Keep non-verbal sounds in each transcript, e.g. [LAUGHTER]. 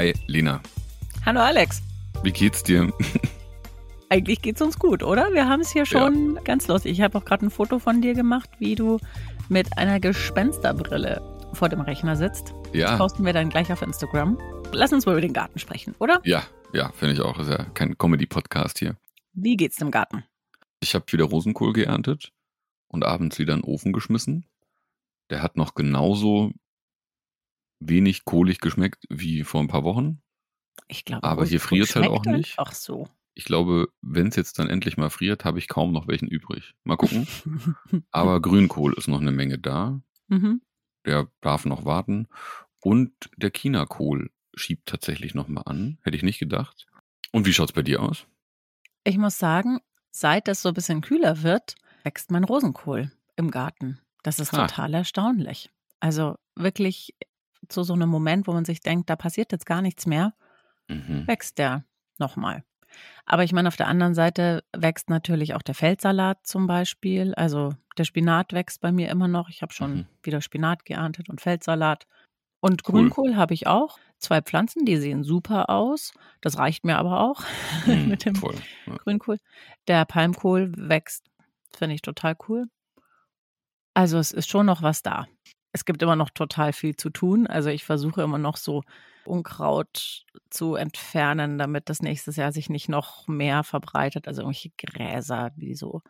Hi, Lena. Hallo Alex. Wie geht's dir? [LAUGHS] Eigentlich geht's uns gut, oder? Wir haben es hier schon ja. ganz lustig. Ich habe auch gerade ein Foto von dir gemacht, wie du mit einer Gespensterbrille vor dem Rechner sitzt. Ja. Das posten wir dann gleich auf Instagram. Lass uns mal über den Garten sprechen, oder? Ja, ja, finde ich auch. Ist ja kein Comedy-Podcast hier. Wie geht's dem Garten? Ich habe wieder Rosenkohl geerntet und abends wieder in den Ofen geschmissen. Der hat noch genauso wenig kohlig geschmeckt wie vor ein paar Wochen. Ich glaube, aber hier friert es halt auch nicht. Ach so. Ich glaube, wenn es jetzt dann endlich mal friert, habe ich kaum noch welchen übrig. Mal gucken. [LAUGHS] aber Grünkohl ist noch eine Menge da. Mhm. Der darf noch warten. Und der Chinakohl schiebt tatsächlich noch mal an. Hätte ich nicht gedacht. Und wie schaut es bei dir aus? Ich muss sagen, seit es so ein bisschen kühler wird, wächst mein Rosenkohl im Garten. Das ist ha. total erstaunlich. Also wirklich zu so einem Moment, wo man sich denkt, da passiert jetzt gar nichts mehr, mhm. wächst der nochmal. Aber ich meine, auf der anderen Seite wächst natürlich auch der Feldsalat zum Beispiel. Also der Spinat wächst bei mir immer noch. Ich habe schon mhm. wieder Spinat geerntet und Feldsalat. Und cool. Grünkohl habe ich auch. Zwei Pflanzen, die sehen super aus. Das reicht mir aber auch [LAUGHS] mhm, mit dem voll, ja. Grünkohl. Der Palmkohl wächst, finde ich total cool. Also es ist schon noch was da es gibt immer noch total viel zu tun. Also ich versuche immer noch so Unkraut zu entfernen, damit das nächstes Jahr sich nicht noch mehr verbreitet. Also irgendwelche Gräser, die so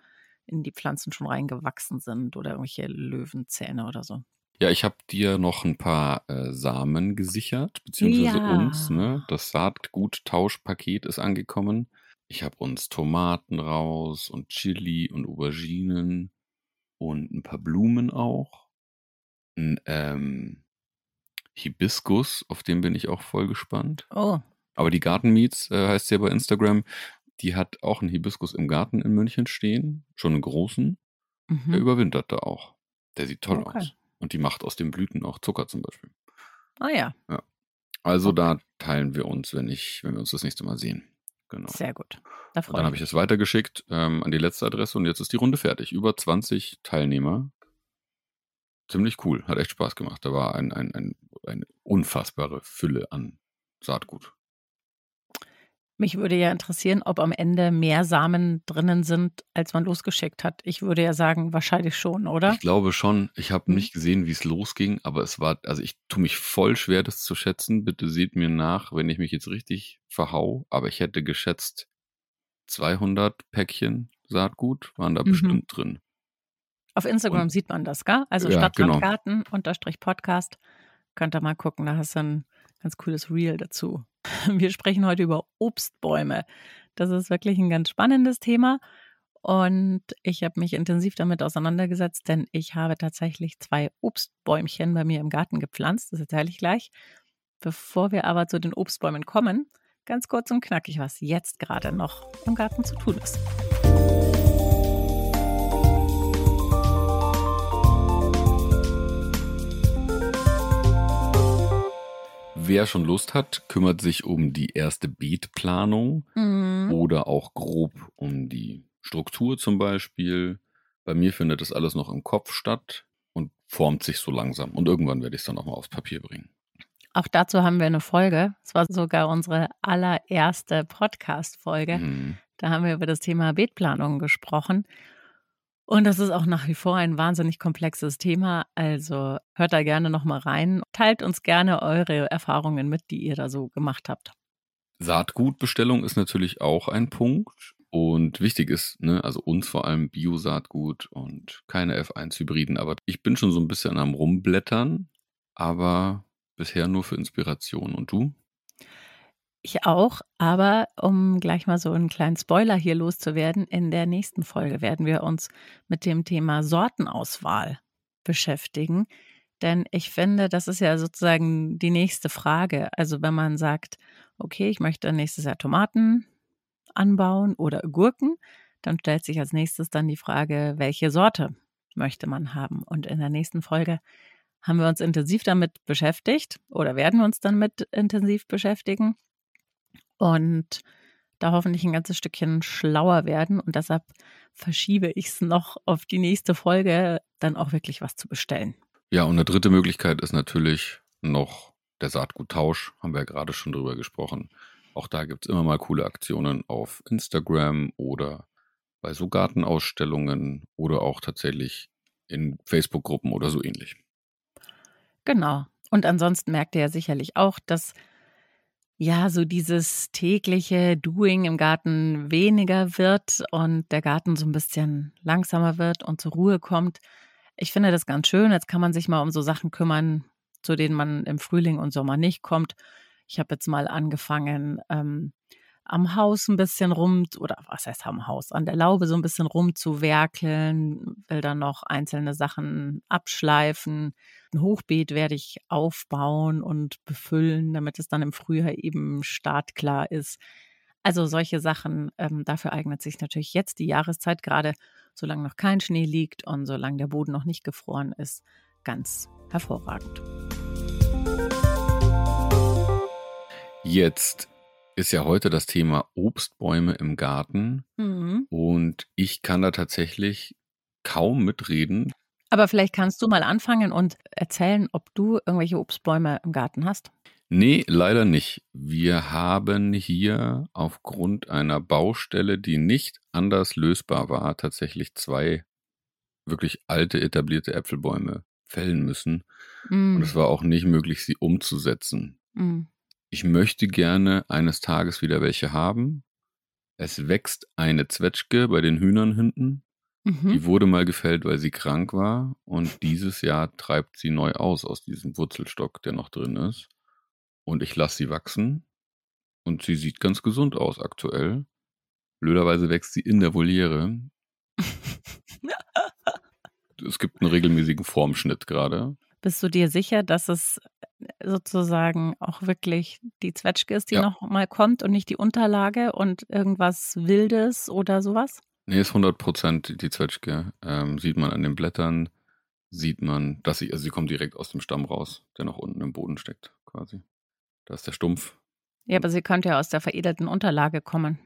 in die Pflanzen schon reingewachsen sind oder irgendwelche Löwenzähne oder so. Ja, ich habe dir noch ein paar äh, Samen gesichert, beziehungsweise ja. uns. Ne? Das Saatgut-Tauschpaket ist angekommen. Ich habe uns Tomaten raus und Chili und Auberginen und ein paar Blumen auch. 'N, ähm, Hibiskus, auf den bin ich auch voll gespannt. Oh. Aber die Gartenmeets, äh, heißt sie ja bei Instagram, die hat auch einen Hibiskus im Garten in München stehen, schon einen großen. Der mhm. überwintert da auch. Der sieht toll Okay. aus. Und die macht aus den Blüten auch Zucker zum Beispiel. Ah ja, Ja. Also da teilen wir uns, wenn ich wenn wir uns das nächste Mal sehen. Genau. sehr gut. Da dann habe ich es weitergeschickt, ähm, an die letzte Adresse und jetzt ist die Runde fertig. Über 20 Teilnehmer ziemlich cool. Hat echt Spaß gemacht. Da war ein, ein, ein, eine unfassbare Fülle an Saatgut. Mich würde ja interessieren, ob am Ende mehr Samen drinnen sind, als man losgeschickt hat. Ich würde ja sagen, wahrscheinlich schon, oder? Ich glaube schon. Ich habe mhm. nicht gesehen, wie es losging, aber es war, also ich tue mich voll schwer, das zu schätzen. Bitte seht mir nach, wenn ich mich jetzt richtig verhau. Aber ich hätte geschätzt, 200 Päckchen Saatgut waren da mhm. bestimmt drin. Auf Instagram und, sieht man das, gell? Also ja, Stadtlandgarten genau. unterstrich Podcast. Könnt ihr mal gucken, da hast du ein ganz cooles Reel dazu. [LAUGHS] Wir sprechen heute über Obstbäume. Das ist wirklich ein ganz spannendes Thema. Und ich habe mich intensiv damit auseinandergesetzt, denn ich habe tatsächlich zwei Obstbäumchen bei mir im Garten gepflanzt. Das erzähle ich gleich. Bevor wir aber zu den Obstbäumen kommen, ganz kurz und knackig, was jetzt gerade noch im Garten zu tun ist. Wer schon Lust hat, kümmert sich um die erste Beetplanung mhm. oder auch grob um die Struktur zum Beispiel. Bei mir findet das alles noch im Kopf statt und formt sich so langsam. Und irgendwann werde ich es dann auch mal aufs Papier bringen. Auch dazu haben wir eine Folge. Es war sogar unsere allererste Podcast-Folge. Mhm. Da haben wir über das Thema Beetplanung gesprochen. Und das ist auch nach wie vor ein wahnsinnig komplexes Thema. Also hört da gerne nochmal rein. Teilt uns gerne eure Erfahrungen mit, die ihr da so gemacht habt. Saatgutbestellung ist natürlich auch ein Punkt. Und wichtig ist, ne, also uns vor allem Bio-Saatgut und keine F1-Hybriden. Aber ich bin schon so ein bisschen am Rumblättern, aber bisher nur für Inspiration. Und du? Ich auch, aber um gleich mal so einen kleinen Spoiler hier loszuwerden, in der nächsten Folge werden wir uns mit dem Thema Sortenauswahl beschäftigen. Denn ich finde, das ist ja sozusagen die nächste Frage. Also wenn man sagt, okay, ich möchte nächstes Jahr Tomaten anbauen oder Gurken, dann stellt sich als nächstes dann die Frage, welche Sorte möchte man haben? Und in der nächsten Folge haben wir uns intensiv damit beschäftigt oder werden wir uns dann mit intensiv beschäftigen und da hoffentlich ein ganzes Stückchen schlauer werden. Und deshalb verschiebe ich es noch auf die nächste Folge, dann auch wirklich was zu bestellen. Ja, und eine dritte Möglichkeit ist natürlich noch der Saatguttausch, haben wir ja gerade schon drüber gesprochen. Auch da gibt es immer mal coole Aktionen auf Instagram oder bei so Gartenausstellungen oder auch tatsächlich in Facebook-Gruppen oder so ähnlich. Genau. Und ansonsten merkt ihr ja sicherlich auch, dass ja, so dieses tägliche Doing im Garten weniger wird und der Garten so ein bisschen langsamer wird und zur Ruhe kommt. Ich finde das ganz schön. Jetzt kann man sich mal um so Sachen kümmern, zu denen man im Frühling und Sommer nicht kommt. Ich habe jetzt mal angefangen, ähm, am Haus ein bisschen rum, oder was heißt am Haus, an der Laube so ein bisschen rumzuwerkeln, will dann noch einzelne Sachen abschleifen. Ein Hochbeet werde ich aufbauen und befüllen, damit es dann im Frühjahr eben startklar ist. Also solche Sachen, ähm, dafür eignet sich natürlich jetzt die Jahreszeit, gerade solange noch kein Schnee liegt und solange der Boden noch nicht gefroren ist, ganz hervorragend. Jetzt ist ja heute das Thema Obstbäume im Garten. Mhm. Und ich kann da tatsächlich kaum mitreden. Aber vielleicht kannst du mal anfangen und erzählen, ob du irgendwelche Obstbäume im Garten hast. Nee, leider nicht. Wir haben hier aufgrund einer Baustelle, die nicht anders lösbar war, tatsächlich zwei wirklich alte, etablierte Äpfelbäume fällen müssen. Mm. Und es war auch nicht möglich, sie umzusetzen. Mm ich möchte gerne eines Tages wieder welche haben. Es wächst eine Zwetschge bei den Hühnern hinten. Mhm. Die wurde mal gefällt, weil sie krank war. Und dieses Jahr treibt sie neu aus aus diesem Wurzelstock, der noch drin ist. Und ich lasse sie wachsen. Und sie sieht ganz gesund aus aktuell. Blöderweise wächst sie in der Voliere. [LAUGHS] es gibt einen regelmäßigen Formschnitt gerade. Bist du dir sicher, dass es sozusagen auch wirklich die Zwetschge ist, die ja. noch mal kommt und nicht die Unterlage und irgendwas Wildes oder sowas? Nee, ist 100 Prozent die Zwetschge. Ähm, sieht man an den Blättern, sieht man, dass sie, also sie kommt direkt aus dem Stamm raus, der noch unten im Boden steckt, quasi. Da ist der Stumpf. Ja, aber sie könnte ja aus der veredelten Unterlage kommen.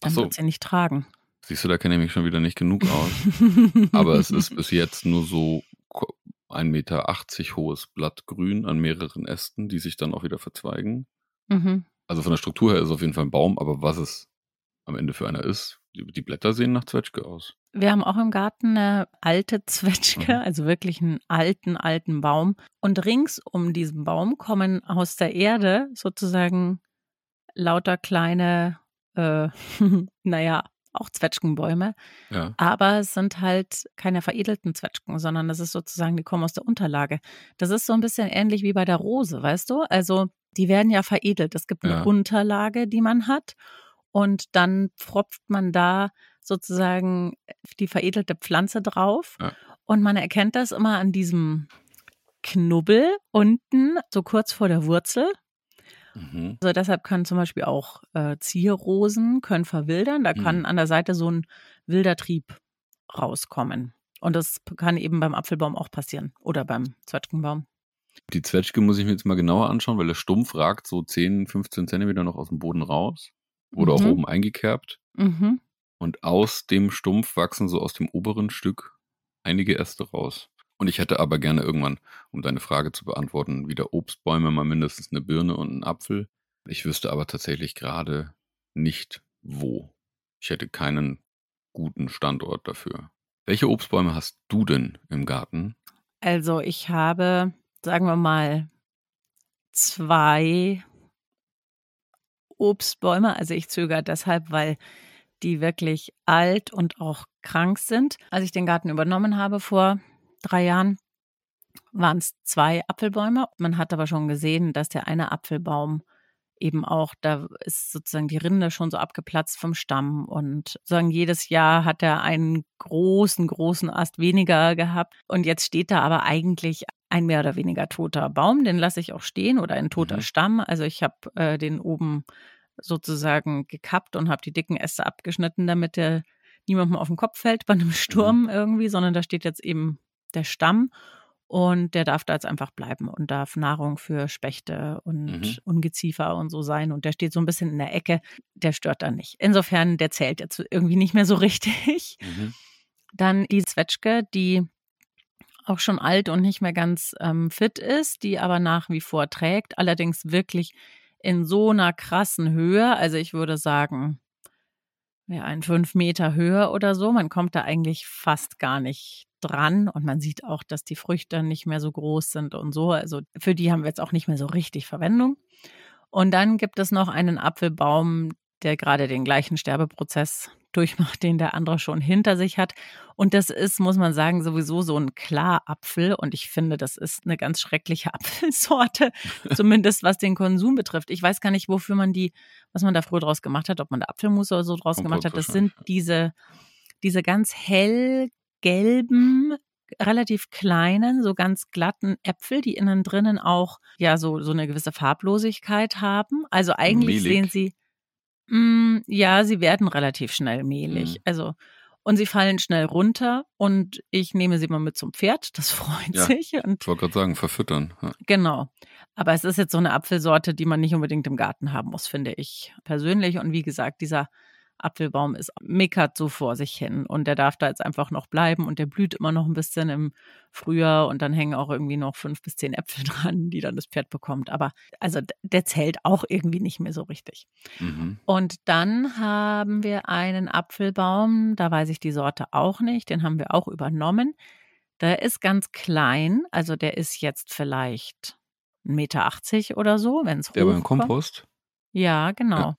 Dann so. wird sie nicht tragen. Siehst du, da kenne ich mich schon wieder nicht genug aus. [LAUGHS] aber es ist bis jetzt nur so 1,80 Meter hohes Blattgrün an mehreren Ästen, die sich dann auch wieder verzweigen. Mhm. Also von der Struktur her ist es auf jeden Fall ein Baum, aber was es am Ende für einer ist, die Blätter sehen nach Zwetschge aus. Wir haben auch im Garten eine alte Zwetschge, mhm. also wirklich einen alten, alten Baum. Und rings um diesen Baum kommen aus der Erde sozusagen lauter kleine, äh, [LAUGHS] naja, auch Zwetschgenbäume. Ja. Aber es sind halt keine veredelten Zwetschgen, sondern es ist sozusagen, die kommen aus der Unterlage. Das ist so ein bisschen ähnlich wie bei der Rose, weißt du? Also die werden ja veredelt. Es gibt eine ja. Unterlage, die man hat. Und dann pfropft man da sozusagen die veredelte Pflanze drauf. Ja. Und man erkennt das immer an diesem Knubbel unten, so kurz vor der Wurzel. Mhm. Also deshalb können zum Beispiel auch äh, Zierrosen können verwildern. Da kann mhm. an der Seite so ein wilder Trieb rauskommen. Und das kann eben beim Apfelbaum auch passieren oder beim Zwetschgenbaum. Die Zwetschge muss ich mir jetzt mal genauer anschauen, weil der Stumpf ragt so 10, 15 Zentimeter noch aus dem Boden raus. Oder mhm. auch oben eingekerbt. Mhm. Und aus dem Stumpf wachsen so aus dem oberen Stück einige Äste raus. Und ich hätte aber gerne irgendwann, um deine Frage zu beantworten, wieder Obstbäume, mal mindestens eine Birne und einen Apfel. Ich wüsste aber tatsächlich gerade nicht wo. Ich hätte keinen guten Standort dafür. Welche Obstbäume hast du denn im Garten? Also ich habe, sagen wir mal, zwei Obstbäume. Also ich zögere deshalb, weil die wirklich alt und auch krank sind. Als ich den Garten übernommen habe vor drei Jahren waren es zwei Apfelbäume. Man hat aber schon gesehen, dass der eine Apfelbaum eben auch, da ist sozusagen die Rinde schon so abgeplatzt vom Stamm und sozusagen jedes Jahr hat er einen großen, großen Ast weniger gehabt und jetzt steht da aber eigentlich ein mehr oder weniger toter Baum, den lasse ich auch stehen oder ein toter mhm. Stamm. Also ich habe äh, den oben sozusagen gekappt und habe die dicken Äste abgeschnitten, damit der niemandem auf den Kopf fällt bei einem mhm. Sturm mhm. irgendwie, sondern da steht jetzt eben der Stamm und der darf da jetzt einfach bleiben und darf Nahrung für Spechte und mhm. Ungeziefer und so sein. Und der steht so ein bisschen in der Ecke, der stört da nicht. Insofern, der zählt jetzt irgendwie nicht mehr so [LAUGHS] richtig. Mhm. Dann die Zwetschge, die auch schon alt und nicht mehr ganz ähm, fit ist, die aber nach wie vor trägt, allerdings wirklich in so einer krassen Höhe. Also ich würde sagen, ja, ein fünf Meter Höhe oder so. Man kommt da eigentlich fast gar nicht dran und man sieht auch, dass die Früchte nicht mehr so groß sind und so. Also für die haben wir jetzt auch nicht mehr so richtig Verwendung. Und dann gibt es noch einen Apfelbaum, der gerade den gleichen Sterbeprozess durchmacht, den der andere schon hinter sich hat. Und das ist, muss man sagen, sowieso so ein Klarapfel. Und ich finde, das ist eine ganz schreckliche [LAUGHS] Apfelsorte, zumindest was den Konsum betrifft. Ich weiß gar nicht, wofür man die, was man da früher draus gemacht hat, ob man da Apfelmus oder so draus gemacht hat. Das sind diese, diese ganz hellgelben, relativ kleinen, so ganz glatten Äpfel, die innen drinnen auch ja so, so eine gewisse Farblosigkeit haben. Also eigentlich Mehlig. sehen sie Mm, ja, sie werden relativ schnell mehlig. Mhm. Also und sie fallen schnell runter und ich nehme sie mal mit zum Pferd. Das [LAUGHS] freut ja, sich. Und ich wollte gerade sagen, verfüttern. Ja. Genau. Aber es ist jetzt so eine Apfelsorte, die man nicht unbedingt im Garten haben muss, finde ich persönlich. Und wie gesagt, dieser Apfelbaum ist meckert so vor sich hin und der darf da jetzt einfach noch bleiben und der blüht immer noch ein bisschen im Frühjahr und dann hängen auch irgendwie noch fünf bis zehn Äpfel [LAUGHS] dran, die dann das Pferd bekommt. Aber also der zählt auch irgendwie nicht mehr so richtig. Mhm. Und dann haben wir einen Apfelbaum, da weiß ich die Sorte auch nicht, den haben wir auch übernommen. Der ist ganz klein, also der ist jetzt vielleicht 1,80 Meter oder so, wenn es hochkommt. Der beim Kompost? Ja, genau. Ja.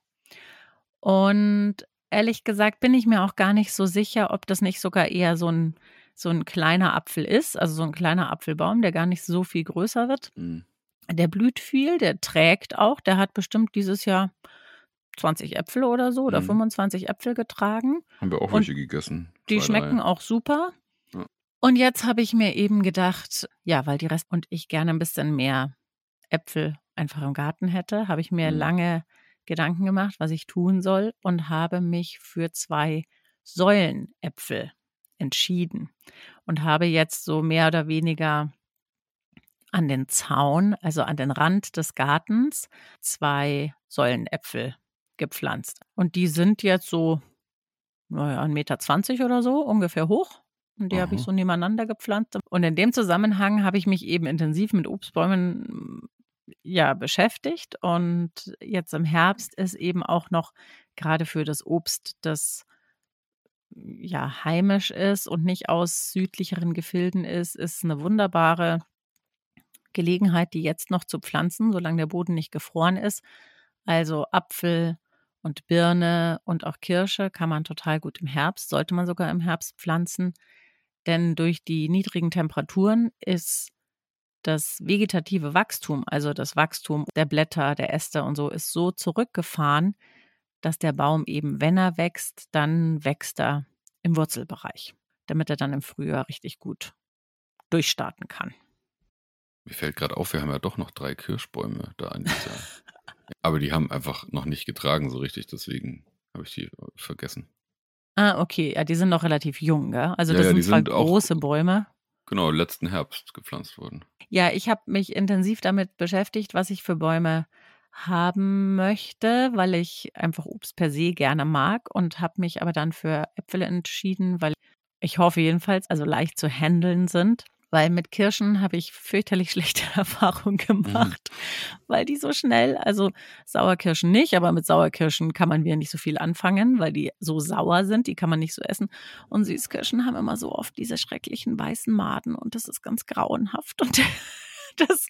Und ehrlich gesagt bin ich mir auch gar nicht so sicher, ob das nicht sogar eher so ein, so ein kleiner Apfel ist, also so ein kleiner Apfelbaum, der gar nicht so viel größer wird. Mhm. Der blüht viel, der trägt auch, der hat bestimmt dieses Jahr 20 Äpfel oder so oder mhm. 25 Äpfel getragen. Haben wir auch welche gegessen. Die Zwei, schmecken drei. auch super. Ja. Und jetzt habe ich mir eben gedacht, ja, weil die Rest und ich gerne ein bisschen mehr Äpfel einfach im Garten hätte, habe ich mir mhm. lange Gedanken gemacht, was ich tun soll und habe mich für zwei Säulenäpfel entschieden und habe jetzt so mehr oder weniger an den Zaun, also an den Rand des Gartens, zwei Säulenäpfel gepflanzt. Und die sind jetzt so, naja, 1,20 Meter oder so ungefähr hoch. Und die habe ich so nebeneinander gepflanzt. Und in dem Zusammenhang habe ich mich eben intensiv mit Obstbäumen ja beschäftigt. Und jetzt im Herbst ist eben auch noch gerade für das Obst, das ja heimisch ist und nicht aus südlicheren Gefilden ist, ist eine wunderbare Gelegenheit, die jetzt noch zu pflanzen, solange der Boden nicht gefroren ist. Also Apfel und Birne und auch Kirsche kann man total gut im Herbst, sollte man sogar im Herbst pflanzen, denn durch die niedrigen Temperaturen ist das vegetative Wachstum, also das Wachstum der Blätter, der Äste und so, ist so zurückgefahren, dass der Baum eben, wenn er wächst, dann wächst er im Wurzelbereich, damit er dann im Frühjahr richtig gut durchstarten kann. Mir fällt gerade auf, wir haben ja doch noch drei Kirschbäume da an dieser. [LAUGHS] Aber die haben einfach noch nicht getragen so richtig, deswegen habe ich die vergessen. Ah, okay. Ja, die sind noch relativ jung, gell? Also das ja, sind zwar sind große Bäume. Genau, letzten Herbst gepflanzt worden. Ja, ich habe mich intensiv damit beschäftigt, was ich für Bäume haben möchte, weil ich einfach Obst per se gerne mag und habe mich aber dann für Äpfel entschieden, weil ich hoffe jedenfalls, also leicht zu handeln sind weil mit Kirschen habe ich fürchterlich [LAUGHS] schlechte Erfahrungen gemacht, mhm. weil die so schnell, also Sauerkirschen nicht, aber mit Sauerkirschen kann man wieder nicht so viel anfangen, weil die so sauer sind, die kann man nicht so essen. Und Süßkirschen haben immer so oft diese schrecklichen weißen Maden und das ist ganz grauenhaft und [LAUGHS] das,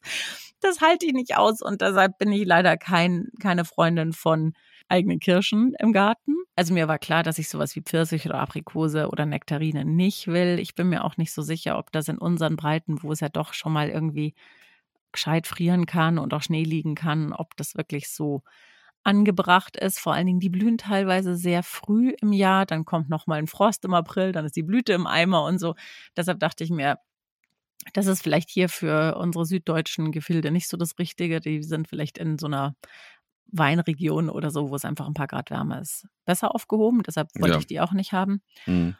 das halte ich nicht aus und deshalb bin ich leider kein, keine Freundin von eigenen Kirschen im Garten. Also mir war klar, dass ich sowas wie Pfirsich oder Aprikose oder Nektarine nicht will. Ich bin mir auch nicht so sicher, ob das in unseren Breiten, wo es ja doch schon mal irgendwie gescheit frieren kann und auch Schnee liegen kann, ob das wirklich so angebracht ist. Vor allen Dingen, die blühen teilweise sehr früh im Jahr, dann kommt noch mal ein Frost im April, dann ist die Blüte im Eimer und so. Deshalb dachte ich mir, das ist vielleicht hier für unsere süddeutschen Gefilde nicht so das Richtige. Die sind vielleicht in so einer Weinregion oder so, wo es einfach ein paar Grad wärmer ist, besser aufgehoben. Deshalb wollte ja. ich die auch nicht haben. Mhm.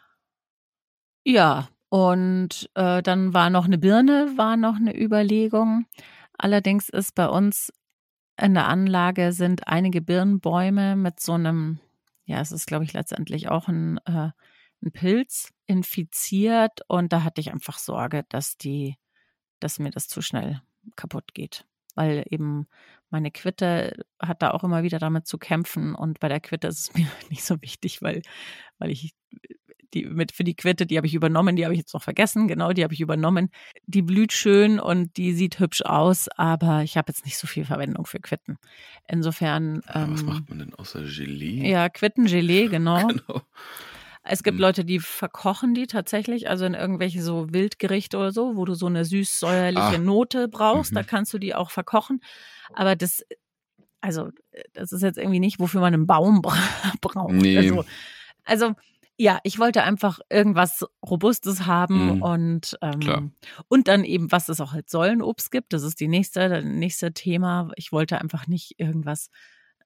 Ja, und äh, dann war noch eine Birne, war noch eine Überlegung. Allerdings ist bei uns in der Anlage sind einige Birnbäume mit so einem, ja, es ist, glaube ich, letztendlich auch ein, äh, ein Pilz infiziert und da hatte ich einfach Sorge, dass die, dass mir das zu schnell kaputt geht. Weil eben meine Quitte hat da auch immer wieder damit zu kämpfen und bei der Quitte ist es [LAUGHS] mir nicht so wichtig, weil, weil ich die mit für die Quitte, die habe ich übernommen, die habe ich jetzt noch vergessen, genau, die habe ich übernommen. Die blüht schön und die sieht hübsch aus, aber ich habe jetzt nicht so viel Verwendung für Quitten. Insofern. Ähm, was macht man denn außer Gelee? Ja, Quittengelee, [LAUGHS] genau. genau. Es gibt hm. Leute, die verkochen die tatsächlich, also in irgendwelche so Wildgerichte oder so, wo du so eine süß-säuerliche ah. Note brauchst, mhm. da kannst du die auch verkochen. Aber das, also, das ist jetzt irgendwie nicht, wofür man einen Baum [LAUGHS] braucht. Nee. Also, also ja, ich wollte einfach irgendwas Robustes haben mhm. und, ähm, und dann eben, was es auch als Säulenobst gibt. Das ist die nächste, das nächste Thema. Ich wollte einfach nicht irgendwas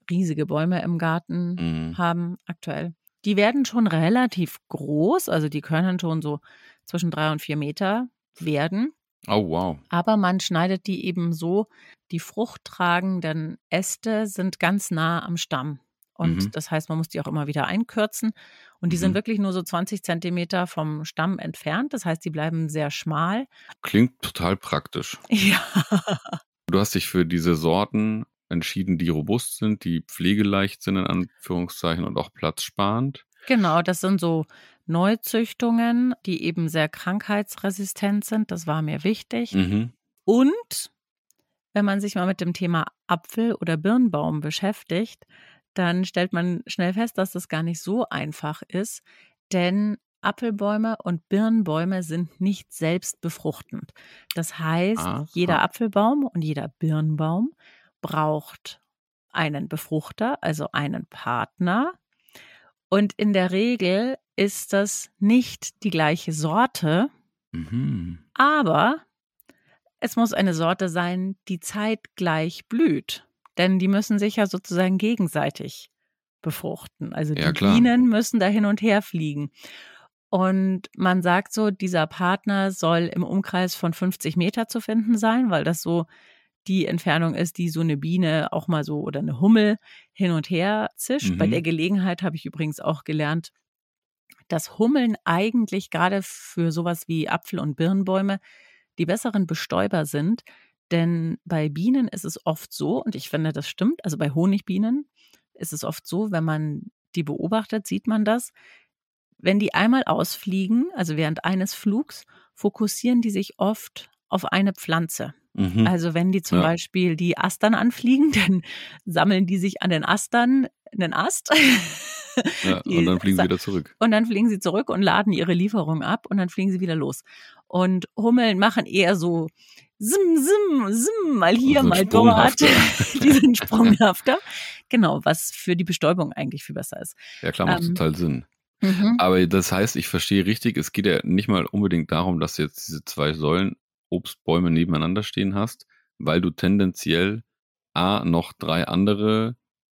riesige Bäume im Garten mhm. haben aktuell. Die werden schon relativ groß, also die können schon so zwischen drei und vier Meter werden. Oh, wow. Aber man schneidet die eben so, die fruchttragenden Äste sind ganz nah am Stamm. Und mhm. das heißt, man muss die auch immer wieder einkürzen. Und die mhm. sind wirklich nur so 20 Zentimeter vom Stamm entfernt. Das heißt, die bleiben sehr schmal. Klingt total praktisch. [LAUGHS] Ja. Du hast dich für diese Sorten entschieden, die robust sind, die pflegeleicht sind, in Anführungszeichen, und auch platzsparend. Genau, das sind so Neuzüchtungen, die eben sehr krankheitsresistent sind. Das war mir wichtig. Mhm. Und wenn man sich mal mit dem Thema Apfel- oder Birnbaum beschäftigt, dann stellt man schnell fest, dass das gar nicht so einfach ist, denn Apfelbäume und Birnbäume sind nicht selbst befruchtend. Das heißt, Aha. jeder Apfelbaum und jeder Birnbaum braucht einen Befruchter, also einen Partner. Und in der Regel ist das nicht die gleiche Sorte, mhm. aber es muss eine Sorte sein, die zeitgleich blüht. Denn die müssen sich ja sozusagen gegenseitig befruchten. Also die ja, Bienen müssen da hin und her fliegen. Und man sagt so, dieser Partner soll im Umkreis von 50 Meter zu finden sein, weil das so die Entfernung ist, die so eine Biene auch mal so oder eine Hummel hin und her zischt. Mhm. Bei der Gelegenheit habe ich übrigens auch gelernt, dass Hummeln eigentlich gerade für sowas wie Apfel- und Birnbäume die besseren Bestäuber sind, denn bei Bienen ist es oft so, und ich finde, das stimmt, also bei Honigbienen ist es oft so, wenn man die beobachtet, sieht man das. Wenn die einmal ausfliegen, also während eines Flugs, fokussieren die sich oft auf eine Pflanze. Mhm. Also wenn die zum ja. Beispiel die Astern anfliegen, [LAUGHS] dann sammeln die sich an den Astern einen Ast. Ja, [LAUGHS] und dann fliegen sie wieder zurück. Und dann fliegen sie zurück und laden ihre Lieferung ab und dann fliegen sie wieder los. Und Hummeln machen eher so sim, sim, sim, mal hier, mal dort. [LAUGHS] die sind sprunghafter. Genau, was für die Bestäubung eigentlich viel besser ist. Ja, klar, macht ähm, total Sinn. Mhm. Aber das heißt, ich verstehe richtig, es geht ja nicht mal unbedingt darum, dass jetzt diese zwei Säulen Obstbäume nebeneinander stehen hast, weil du tendenziell A, noch drei andere,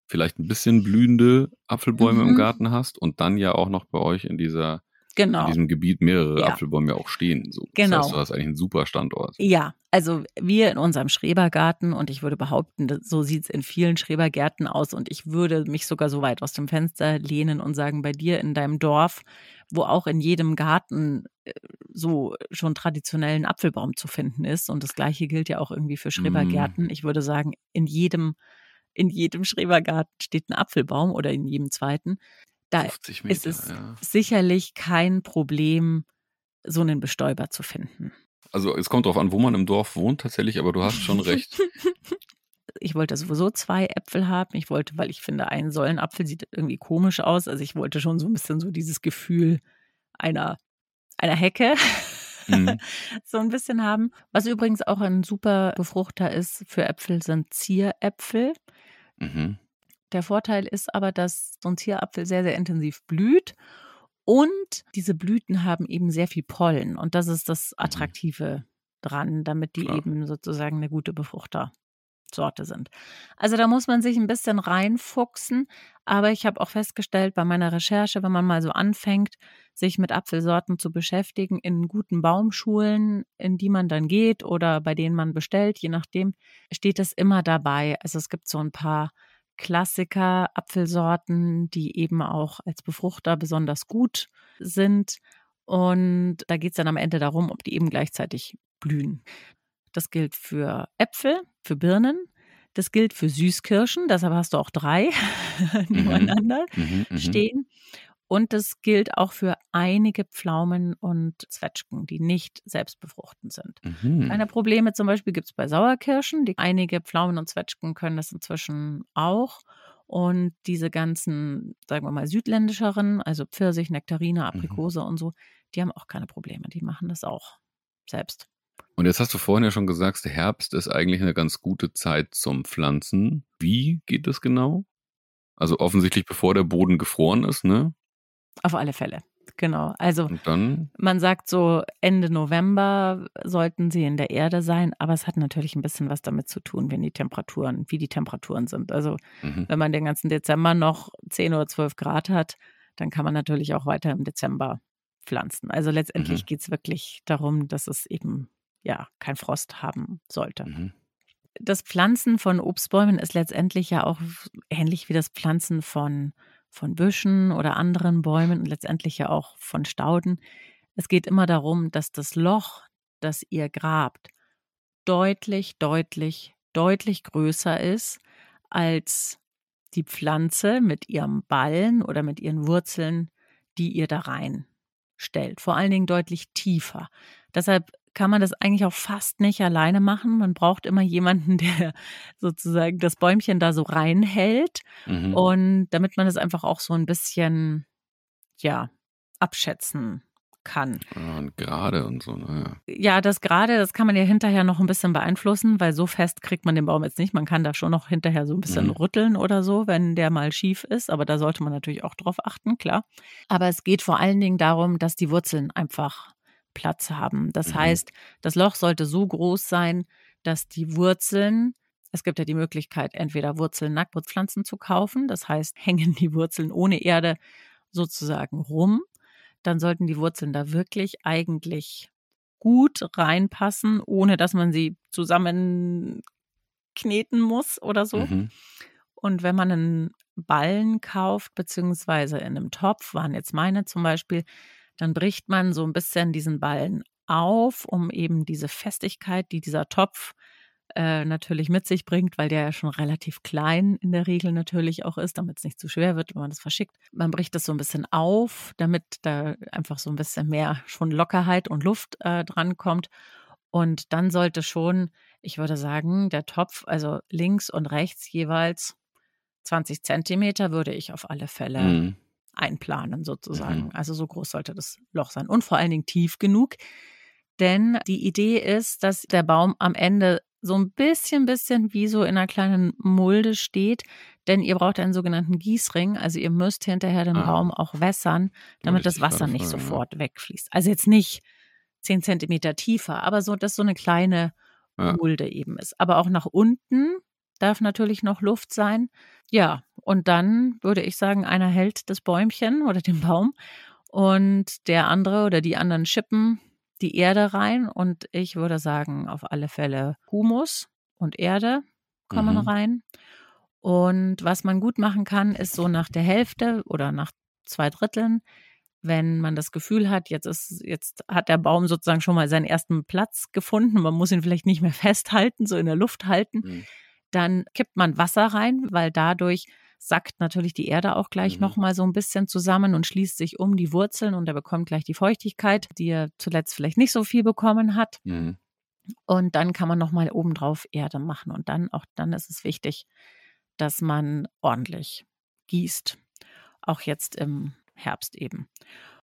vielleicht ein bisschen blühende Apfelbäume mhm. im Garten hast und dann ja auch noch bei euch in dieser genau. in diesem Gebiet mehrere ja. Apfelbäume auch stehen. So. Genau. Das heißt, du hast eigentlich einen super Standort. Ja, also wir in unserem Schrebergarten und ich würde behaupten, so sieht es in vielen Schrebergärten aus und ich würde mich sogar so weit aus dem Fenster lehnen und sagen, bei dir in deinem Dorf, wo auch in jedem Garten äh, so schon traditionellen Apfelbaum zu finden ist und das gleiche gilt ja auch irgendwie für Schrebergärten. Mm. Ich würde sagen, in jedem in jedem Schrebergarten steht ein Apfelbaum oder in jedem zweiten. Da Meter, ist es ja. sicherlich kein Problem, so einen Bestäuber zu finden. Also es kommt darauf an, wo man im Dorf wohnt tatsächlich, aber du hast schon recht. [LAUGHS] ich wollte sowieso zwei Äpfel haben. Ich wollte, weil ich finde, ein Säulenapfel sieht irgendwie komisch aus. Also ich wollte schon so ein bisschen so dieses Gefühl einer, einer Hecke. mhm. [LAUGHS] so ein bisschen haben. Was übrigens auch ein super Befruchter ist für Äpfel, sind Zieräpfel. Mhm. Der Vorteil ist aber, dass so ein Zierapfel sehr, sehr intensiv blüht. Und diese Blüten haben eben sehr viel Pollen. Und das ist das mhm. Attraktive dran, damit die Klar. eben sozusagen eine gute Befruchter Sorte sind. Also da muss man sich ein bisschen reinfuchsen, aber ich habe auch festgestellt bei meiner Recherche, wenn man mal so anfängt, sich mit Apfelsorten zu beschäftigen in guten Baumschulen, in die man dann geht oder bei denen man bestellt, je nachdem, steht es immer dabei. Also es gibt so ein paar Klassiker Apfelsorten, die eben auch als Befruchter besonders gut sind. Und da geht es dann am Ende darum, ob die eben gleichzeitig blühen. Das gilt für Äpfel, für Birnen. Das gilt für Süßkirschen, deshalb hast du auch drei [LAUGHS] nebeneinander mhm, mhm, mhm, stehen. Und das gilt auch für einige Pflaumen und Zwetschgen, die nicht selbstbefruchtend sind. Mhm. Keine Probleme zum Beispiel gibt es bei Sauerkirschen. Die, einige Pflaumen und Zwetschgen können das inzwischen auch. Und diese ganzen, sagen wir mal, südländischeren, also Pfirsich, Nektarine, mhm. Aprikose mhm. und so, die haben auch keine Probleme. Die machen das auch selbst. Und jetzt hast du vorhin ja schon gesagt, der Herbst ist eigentlich eine ganz gute Zeit zum Pflanzen. Wie geht das genau? Also offensichtlich bevor der Boden gefroren ist, ne? Auf alle Fälle. Genau. Also man sagt so, Ende November sollten sie in der Erde sein, aber es hat natürlich ein bisschen was damit zu tun, wenn die Temperaturen, wie die Temperaturen sind. Also mhm. wenn man den ganzen Dezember noch 10 oder 12 Grad hat, dann kann man natürlich auch weiter im Dezember pflanzen. Also letztendlich mhm. geht es wirklich darum, dass es eben ja kein Frost haben sollte. Mhm. Das Pflanzen von Obstbäumen ist letztendlich ja auch ähnlich wie das Pflanzen von, von Büschen oder anderen Bäumen und letztendlich ja auch von Stauden. Es geht immer darum, dass das Loch, das ihr grabt, deutlich, deutlich, deutlich größer ist als die Pflanze mit ihrem Ballen oder mit ihren Wurzeln, die ihr da rein stellt. Vor allen Dingen deutlich tiefer. Deshalb kann man das eigentlich auch fast nicht alleine machen. Man braucht immer jemanden, [LAUGHS] der sozusagen das Bäumchen da so reinhält. Mhm. Und damit man es einfach auch so ein bisschen, ja, abschätzen kann. und gerade und so, naja. Ja, das gerade, das kann man ja hinterher noch ein bisschen beeinflussen, weil so fest kriegt man den Baum jetzt nicht. Man kann da schon noch hinterher so ein bisschen mhm. rütteln oder so, wenn der mal schief ist. Aber da sollte man natürlich auch drauf achten, klar. Aber es geht vor allen Dingen darum, dass die Wurzeln einfach Platz haben. Das mhm. heißt, das Loch sollte so groß sein, dass die Wurzeln, es gibt ja die Möglichkeit, entweder Wurzeln Nacktwurzpflanzen zu kaufen, das heißt, [LAUGHS] hängen die Wurzeln ohne Erde sozusagen rum, dann sollten die Wurzeln da wirklich eigentlich gut reinpassen, ohne dass man sie zusammenkneten muss oder so. Mhm. Und wenn man einen Ballen kauft, beziehungsweise in einem Topf, waren jetzt meine zum Beispiel, dann bricht man so ein bisschen diesen Ballen auf, um eben diese Festigkeit, die dieser Topf äh, natürlich mit sich bringt, weil der ja schon relativ klein in der Regel natürlich auch ist, damit es nicht zu schwer wird, wenn man das verschickt. Man bricht das so ein bisschen auf, damit da einfach so ein bisschen mehr schon Lockerheit und Luft äh, dran kommt. Und dann sollte schon, ich würde sagen, der Topf, also links und rechts jeweils 20 Zentimeter, würde ich auf alle Fälle mhm einplanen sozusagen. Mhm. Also so groß sollte das Loch sein und vor allen Dingen tief genug. Denn die Idee ist, dass der Baum am Ende so ein bisschen, bisschen wie so in einer kleinen Mulde steht, denn ihr braucht einen sogenannten Gießring. Also ihr müsst hinterher den ah. Baum auch wässern, damit das Wasser nicht sofort ja. wegfließt. Also jetzt nicht zehn Zentimeter tiefer, aber so, dass so eine kleine ja. Mulde eben ist. Aber auch nach unten darf natürlich noch Luft sein. Ja, und dann würde ich sagen, einer hält das Bäumchen [LAUGHS] oder den Baum und der andere oder die anderen schippen die Erde rein und ich würde sagen, auf alle Fälle Humus und Erde kommen mhm. rein. Und was man gut machen kann, ist so nach der Hälfte oder nach zwei Dritteln, wenn man das Gefühl hat, jetzt ist, jetzt hat der Baum sozusagen schon mal seinen ersten Platz gefunden, man muss ihn vielleicht nicht mehr [LAUGHS] festhalten, so in der Luft halten, mhm. Dann kippt man Wasser rein, weil dadurch sackt natürlich die Erde auch gleich mhm. nochmal so ein bisschen zusammen und schließt sich um die Wurzeln und er bekommt gleich die Feuchtigkeit, die er zuletzt vielleicht nicht so viel bekommen hat. Mhm. Und dann kann man nochmal obendrauf Erde machen. Und dann, auch dann ist es wichtig, dass man ordentlich gießt. Auch jetzt im Herbst eben.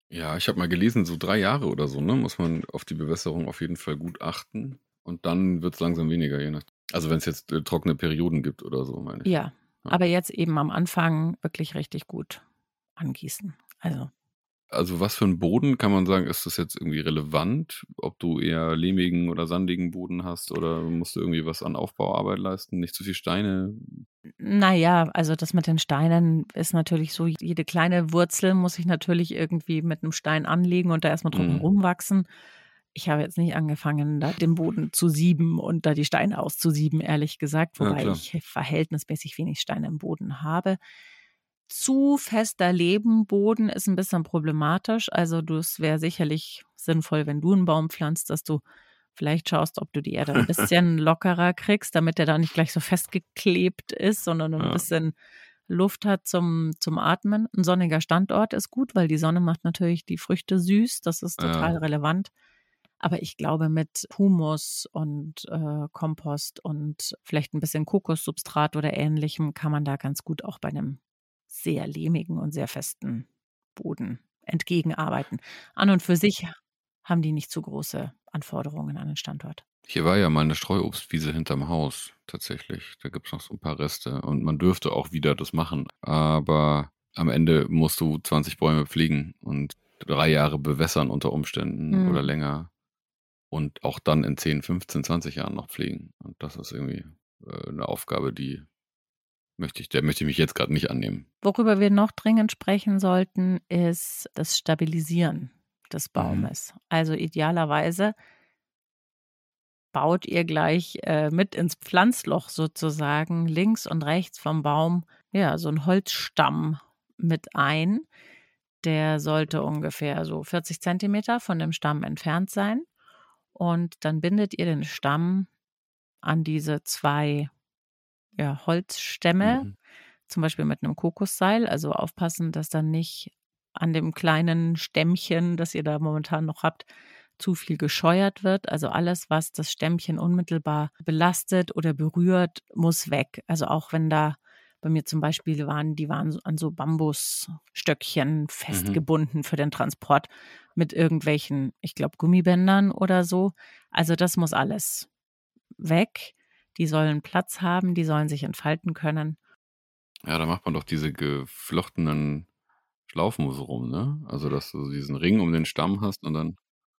Ja, ich habe mal gelesen, so drei Jahre oder so, ne, muss man auf die Bewässerung auf jeden Fall gut achten. Und dann wird es langsam weniger, je nach. Also wenn es jetzt äh, trockene Perioden gibt oder so, meine ich. Ja, ja, aber jetzt eben am Anfang wirklich richtig gut angießen. Also also was für ein Boden kann man sagen, ist das jetzt irgendwie relevant? Ob du eher lehmigen oder sandigen Boden hast oder musst du irgendwie was an Aufbauarbeit leisten? Nicht zu viel Steine? Naja, also das mit den Steinen ist natürlich so, jede kleine Wurzel muss ich natürlich irgendwie mit einem Stein anlegen und da erstmal drum mhm. rumwachsen. Ich habe jetzt nicht angefangen, da den Boden zu sieben und da die Steine auszusieben, ehrlich gesagt, wobei ja, ich verhältnismäßig wenig Steine im Boden habe zu fester Lebenboden ist ein bisschen problematisch. Also, es wäre sicherlich sinnvoll, wenn du einen Baum pflanzt, dass du vielleicht schaust, ob du die Erde ein [LAUGHS] bisschen lockerer kriegst, damit der da nicht gleich so festgeklebt ist, sondern ein ja. bisschen Luft hat zum, zum Atmen. Ein sonniger Standort ist gut, weil die Sonne macht natürlich die Früchte süß. Das ist total ja. relevant. Aber ich glaube, mit Humus und äh, Kompost und vielleicht ein bisschen Kokossubstrat oder ähnlichem kann man da ganz gut auch bei einem sehr lehmigen und sehr festen Boden entgegenarbeiten. An und für sich haben die nicht zu große Anforderungen an den Standort. Hier war ja mal eine Streuobstwiese hinterm Haus, tatsächlich. Da gibt es noch so ein paar Reste. Und man dürfte auch wieder das machen. Aber am Ende musst du 20 Bäume pflegen und drei Jahre bewässern unter Umständen mhm. oder länger. Und auch dann in 10, 15, 20 Jahren noch pflegen. Und das ist irgendwie äh, eine Aufgabe, die möchte ich, der möchte ich mich jetzt gerade nicht annehmen. Worüber wir noch dringend sprechen sollten, ist das Stabilisieren des mhm. Baumes. Mhm. Also idealerweise baut ihr gleich äh, mit ins Pflanzloch sozusagen links und rechts vom Baum ja so einen Holzstamm mit ein. Der sollte ungefähr so 40 Zentimeter von dem Stamm entfernt sein. Und dann bindet ihr den Stamm an diese zwei ja, Holzstämme, mhm. zum Beispiel mit einem Kokosseil. Also aufpassen, dass dann nicht an dem kleinen Stämmchen, das ihr da momentan noch habt, zu viel gescheuert wird. Also alles, was das Stämmchen unmittelbar belastet oder berührt, muss weg. Also auch wenn da bei mir zum Beispiel waren, die waren an so Bambusstöckchen mhm. festgebunden mhm. für den Transport mit irgendwelchen, ich glaube, Gummibändern oder so. Also das muss alles weg die sollen Platz haben, die sollen sich entfalten können. Ja, da macht man doch diese geflochtenen Schlaufen so rum, ne? Also, dass du diesen Ring um den Stamm hast und dann.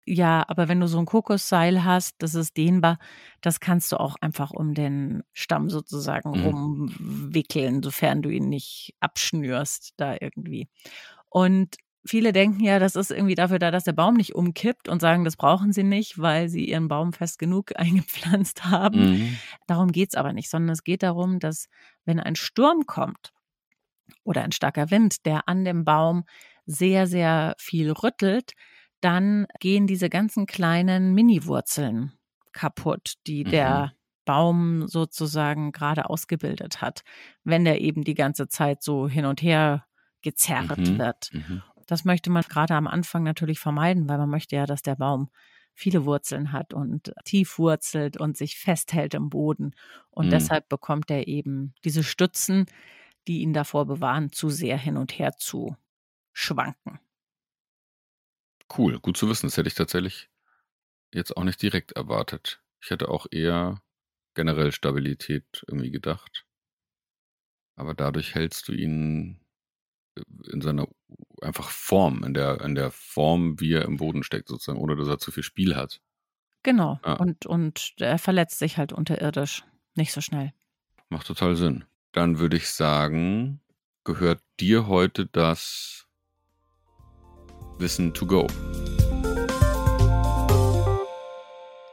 Ja, aber wenn du so ein Kokosseil hast, das ist dehnbar, das kannst du auch einfach um den Stamm sozusagen mhm. rumwickeln, sofern du ihn nicht abschnürst da irgendwie. Und viele denken ja, das ist irgendwie dafür da, dass der Baum nicht umkippt und sagen, das brauchen sie nicht, weil sie ihren Baum fest genug [LAUGHS] eingepflanzt haben. Mhm. Darum geht es aber nicht, sondern es geht darum, dass wenn ein Sturm kommt oder ein starker Wind, der an dem Baum sehr, sehr viel rüttelt, dann gehen diese ganzen kleinen Mini-Wurzeln kaputt, die mhm. der Baum sozusagen gerade ausgebildet hat, wenn der eben die ganze Zeit so hin und her gezerrt mhm. wird. Mhm. Das möchte man gerade am Anfang natürlich vermeiden, weil man möchte ja, dass der Baum viele Wurzeln hat und tief wurzelt und sich festhält im Boden. Und mhm. deshalb bekommt er eben diese Stützen, die ihn davor bewahren, zu sehr hin und her zu schwanken. Cool, gut zu wissen. Das hätte ich tatsächlich jetzt auch nicht direkt erwartet. Ich hätte auch eher generell Stabilität irgendwie gedacht. Aber dadurch hältst du ihn in seiner einfach Form, in der, in der Form, wie er im Boden steckt, sozusagen, ohne dass er zu viel Spiel hat. Genau. Ah. Und, und er verletzt sich halt unterirdisch nicht so schnell. Macht total Sinn. Dann würde ich sagen, gehört dir heute das Wissen to go.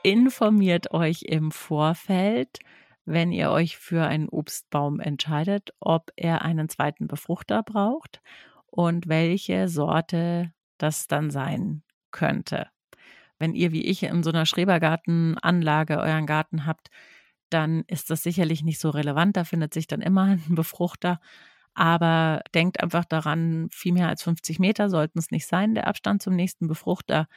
Informiert euch im Vorfeld, wenn ihr euch für einen Obstbaum entscheidet, ob er einen zweiten Befruchter braucht und welche Sorte das dann sein könnte. Wenn ihr wie ich in so einer Schrebergartenanlage euren Garten habt, dann ist das sicherlich nicht so relevant. Da findet sich dann immer [LAUGHS] ein Befruchter. Aber denkt einfach daran, viel mehr als 50 Meter sollten es nicht sein, der Abstand zum nächsten Befruchter.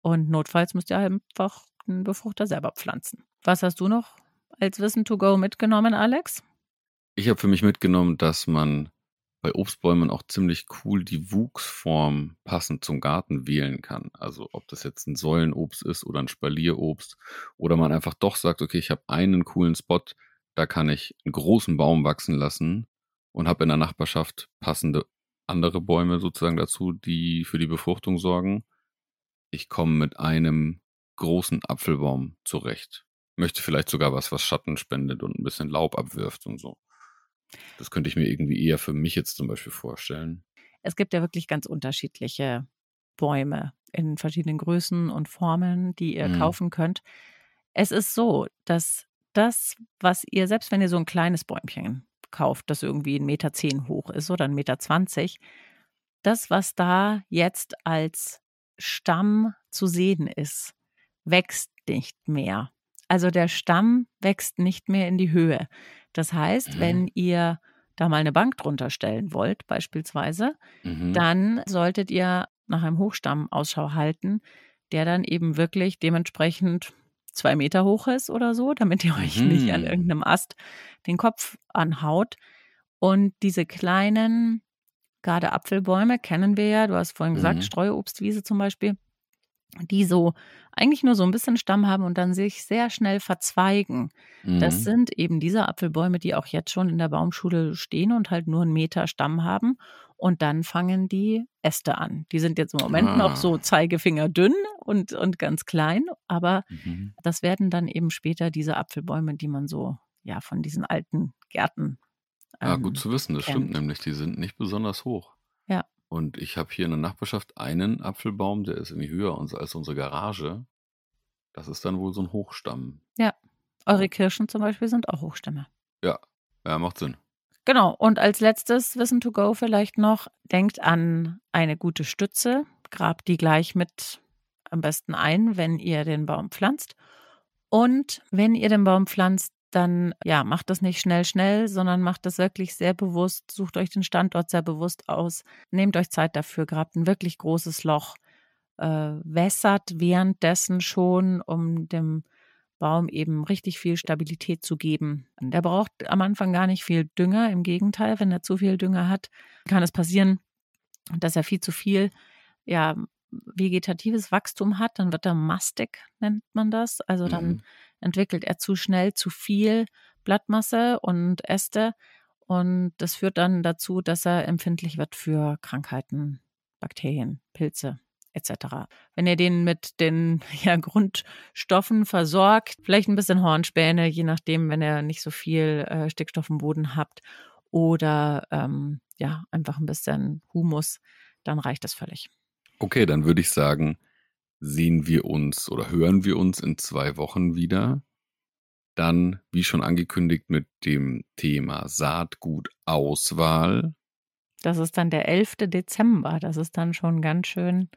Und notfalls müsst ihr einfach einen Befruchter selber pflanzen. Was hast du noch als Wissen to go mitgenommen, Alex? Ich habe für mich mitgenommen, dass man bei Obstbäumen auch ziemlich cool die Wuchsform passend zum Garten wählen kann. Also ob das jetzt ein Säulenobst ist oder ein Spalierobst oder man einfach doch sagt, okay, ich habe einen coolen Spot, da kann ich einen großen Baum wachsen lassen und habe in der Nachbarschaft passende andere Bäume sozusagen dazu, die für die Befruchtung sorgen. Ich komme mit einem großen Apfelbaum zurecht. Möchte vielleicht sogar was, was Schatten spendet und ein bisschen Laub abwirft und so. Das könnte ich mir irgendwie eher für mich jetzt zum Beispiel vorstellen. Es gibt ja wirklich ganz unterschiedliche Bäume in verschiedenen Größen und Formen, die ihr mhm. kaufen könnt. Es ist so, dass das, was ihr, selbst wenn ihr so ein kleines Bäumchen kauft, das irgendwie 1,10 Meter zehn hoch ist oder 1,20 Meter, zwanzig, das, was da jetzt als Stamm zu sehen ist, wächst nicht mehr. Also der Stamm wächst nicht mehr in die Höhe. Das heißt, mhm. wenn ihr da mal eine Bank drunter stellen wollt, beispielsweise, mhm. dann solltet ihr nach einem Hochstamm Ausschau halten, der dann eben wirklich dementsprechend zwei Meter hoch ist oder so, damit ihr [LAUGHS] euch mhm. nicht an mhm. irgendeinem Ast den Kopf anhaut. Und diese kleinen Garde-Apfelbäume kennen wir ja, du hast vorhin gesagt, mhm. Streuobstwiese zum Beispiel, die so eigentlich nur so ein bisschen Stamm haben und dann sich sehr schnell verzweigen. Mhm. Das sind eben diese Apfelbäume, die auch jetzt schon in der Baumschule stehen und halt nur einen Meter Stamm haben. Und dann fangen die Äste an. Die sind jetzt im Moment ah. noch so Zeigefinger dünn und, und ganz klein, aber mhm. das werden dann eben später diese Apfelbäume, die man so ja von diesen alten Gärten. Ähm, ah, gut zu wissen, das kennt. stimmt nämlich. Die sind nicht besonders hoch. Ja. Und ich habe hier in der Nachbarschaft einen Apfelbaum, der ist irgendwie höher als unsere Garage. Das ist dann wohl so ein Hochstamm. Ja. Eure Kirschen zum Beispiel sind auch Hochstämme. Ja, ja, macht Sinn. Genau. Und als letztes Wissen to go vielleicht noch, denkt an eine gute Stütze. Grabt die gleich mit am besten ein, wenn ihr den Baum pflanzt. Und wenn ihr den Baum pflanzt, dann ja, macht das nicht schnell, schnell, sondern macht das wirklich sehr bewusst, sucht euch den Standort sehr bewusst aus, nehmt euch Zeit dafür, grabt ein wirklich großes Loch, äh, wässert währenddessen schon, um dem Baum eben richtig viel Stabilität zu geben. Der braucht am Anfang gar nicht viel Dünger, im Gegenteil, wenn er zu viel Dünger hat, kann es passieren, dass er viel zu viel ja, vegetatives Wachstum hat, dann wird er mastig, nennt man das. Also dann mhm entwickelt er zu schnell zu viel Blattmasse und Äste und das führt dann dazu, dass er empfindlich wird für Krankheiten, Bakterien, Pilze etc. Wenn ihr den mit den [LAUGHS] ja, Grundstoffen versorgt, vielleicht ein bisschen Hornspäne, je nachdem, wenn ihr nicht so viel äh, Stickstoff im Boden habt oder ähm, ja, einfach ein bisschen Humus, dann reicht das völlig. Okay, dann würde ich sagen, sehen wir uns oder hören wir uns in zwei Wochen wieder. Dann, wie schon angekündigt, mit dem Thema Saatgutauswahl. Das ist dann der 11. Dezember. Das ist dann schon ganz schön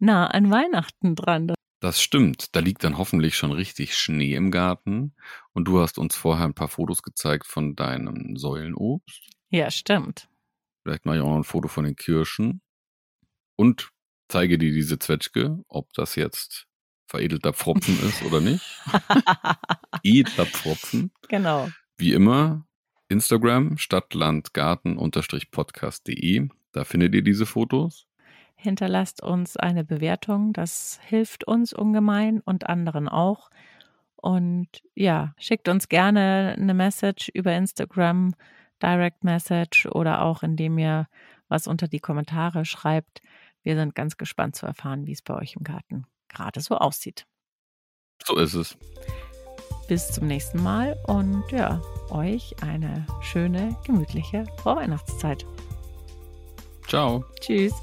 nah an Weihnachten dran. Das stimmt. Da liegt dann hoffentlich schon richtig Schnee im Garten. Und du hast uns vorher ein paar Fotos gezeigt von deinem Säulenobst. Ja, stimmt. Vielleicht mache ich auch noch ein Foto von den Kirschen. Und zeige dir diese Zwetschge, ob das jetzt veredelter Pfropfen ist oder nicht. Edler Pfropfen. [LAUGHS] Genau. Wie immer, Instagram stadtlandgarten-podcast.de. Da findet ihr diese Fotos. Hinterlasst uns eine Bewertung, das hilft uns ungemein und anderen auch. Und ja, schickt uns gerne eine Message über Instagram, Direct Message oder auch indem ihr was unter die Kommentare schreibt. Wir sind ganz gespannt zu erfahren, wie es bei euch im Garten gerade so aussieht. So ist es. Bis zum nächsten Mal und ja, euch eine schöne, gemütliche Vorweihnachtszeit. Ciao. Tschüss.